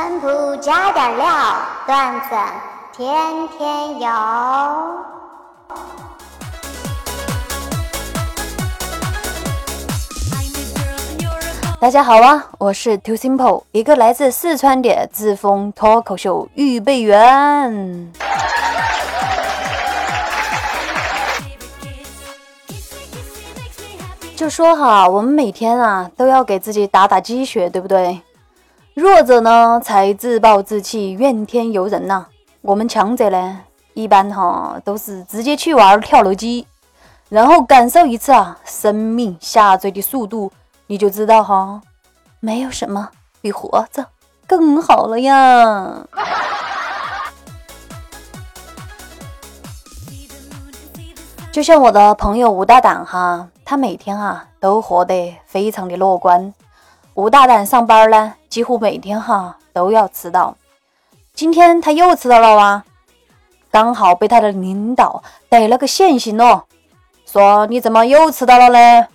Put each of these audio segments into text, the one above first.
陈铺加点料，段子天天有。大家好啊，我是 Too Simple，一个来自四川的自封脱口秀预备员。就说哈，我们每天啊都要给自己打打鸡血，对不对？弱者呢才自暴自弃、怨天尤人呐。我们强者呢，一般哈都是直接去玩跳楼机，然后感受一次啊生命下坠的速度。你就知道哈，没有什么比活着更好了呀。就像我的朋友吴大胆哈，他每天啊都活得非常的乐观。吴大胆上班呢，几乎每天哈都要迟到。今天他又迟到了哇，刚好被他的领导逮了个现行哦，说你怎么又迟到了呢？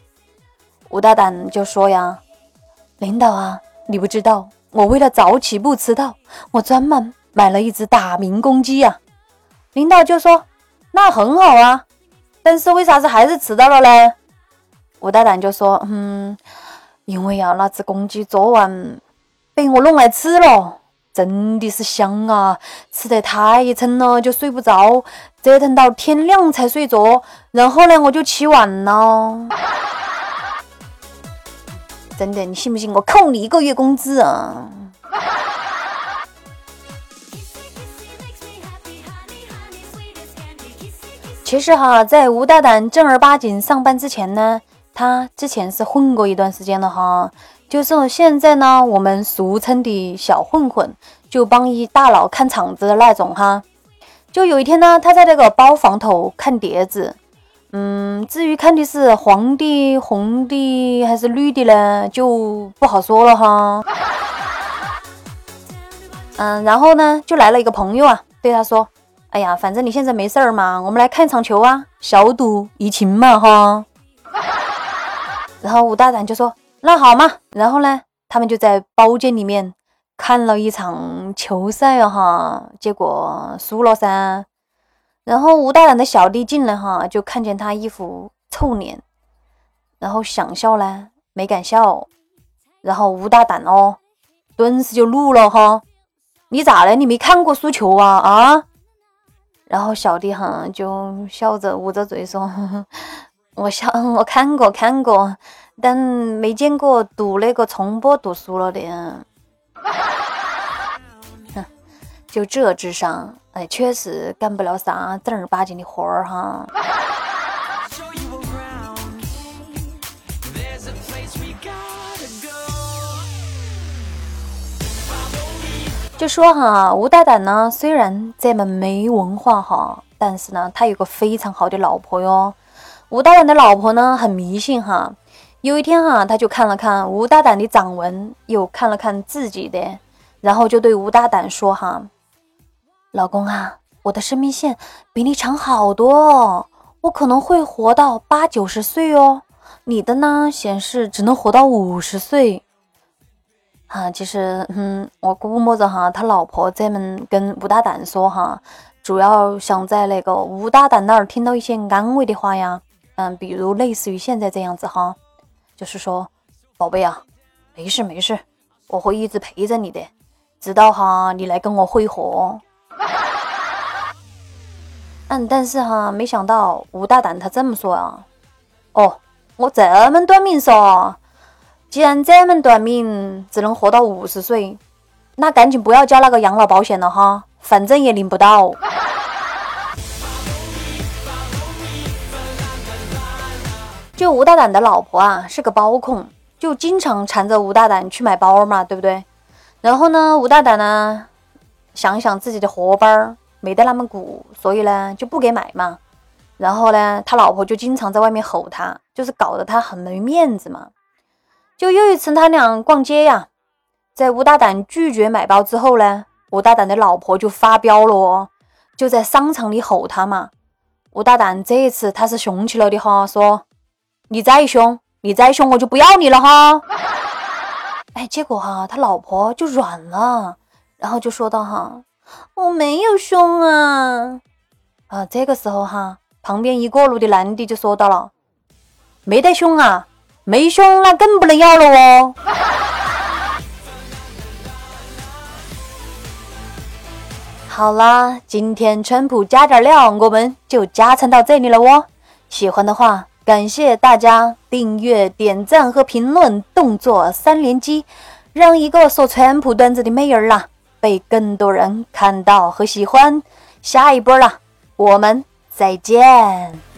吴大胆就说呀：“领导啊，你不知道，我为了早起不迟到，我专门买了一只大明公鸡呀。”领导就说：“那很好啊，但是为啥子还是迟到了呢？”吴大胆就说：“嗯，因为呀，那只公鸡昨晚被我弄来吃了，真的是香啊，吃得太撑了，就睡不着，折腾到天亮才睡着，然后呢，我就起晚了。”真的，你信不信我扣你一个月工资啊？其实哈，在吴大胆正儿八经上班之前呢，他之前是混过一段时间的哈，就是现在呢，我们俗称的小混混，就帮一大佬看场子的那种哈。就有一天呢，他在那个包房头看碟子。嗯，至于看的是黄的、红的还是绿的呢，就不好说了哈。嗯，然后呢，就来了一个朋友啊，对他说：“哎呀，反正你现在没事儿嘛，我们来看场球啊，小赌怡情嘛哈。”然后武大胆就说：“那好嘛。”然后呢，他们就在包间里面看了一场球赛啊哈，结果输了噻。然后吴大胆的小弟进来哈，就看见他一副臭脸，然后想笑呢，没敢笑。然后吴大胆哦，顿时就怒了哈，你咋了？你没看过输球啊啊？然后小弟哈就笑着捂着嘴说：“我想，我看过看过，但没见过读那个重播读书了的。”哼，就这智商。哎，确实干不了啥正儿八经的活儿哈。就说哈，吴大胆呢，虽然这么没文化哈，但是呢，他有个非常好的老婆哟。吴大胆的老婆呢，很迷信哈。有一天哈，他就看了看吴大胆的掌纹，又看了看自己的，然后就对吴大胆说哈。老公啊，我的生命线比你长好多哦，我可能会活到八九十岁哦。你的呢，显示只能活到五十岁。啊，其实，嗯，我估摸着哈，他老婆这么跟吴大胆说哈，主要想在那个吴大胆那儿听到一些安慰的话呀。嗯，比如类似于现在这样子哈，就是说，宝贝啊，没事没事，我会一直陪着你的，直到哈你来跟我会合。嗯，但是哈，没想到吴大胆他这么说啊。哦，我这么短命嗦，既然这么短命，只能活到五十岁，那赶紧不要交那个养老保险了哈，反正也领不到。就吴大胆的老婆啊，是个包控，就经常缠着吴大胆去买包嘛，对不对？然后呢，吴大胆呢？想想自己的荷包没得那么鼓，所以呢就不给买嘛。然后呢，他老婆就经常在外面吼他，就是搞得他很没面子嘛。就又一次他俩逛街呀，在吴大胆拒绝买包之后呢，吴大胆的老婆就发飙了哦，就在商场里吼他嘛。吴大胆这一次他是雄起了的哈，说你再凶，你再凶我就不要你了哈。哎，结果哈他老婆就软了。然后就说道：“哈，我没有凶啊。”啊，这个时候哈，旁边一过路的男的就说到了：“没得凶啊，没凶那更不能要了哦。”好啦，今天川普加点料，我们就加餐到这里了哦。喜欢的话，感谢大家订阅、点赞和评论，动作三连击，让一个说川普段子的妹儿啦被更多人看到和喜欢。下一波啦，我们再见。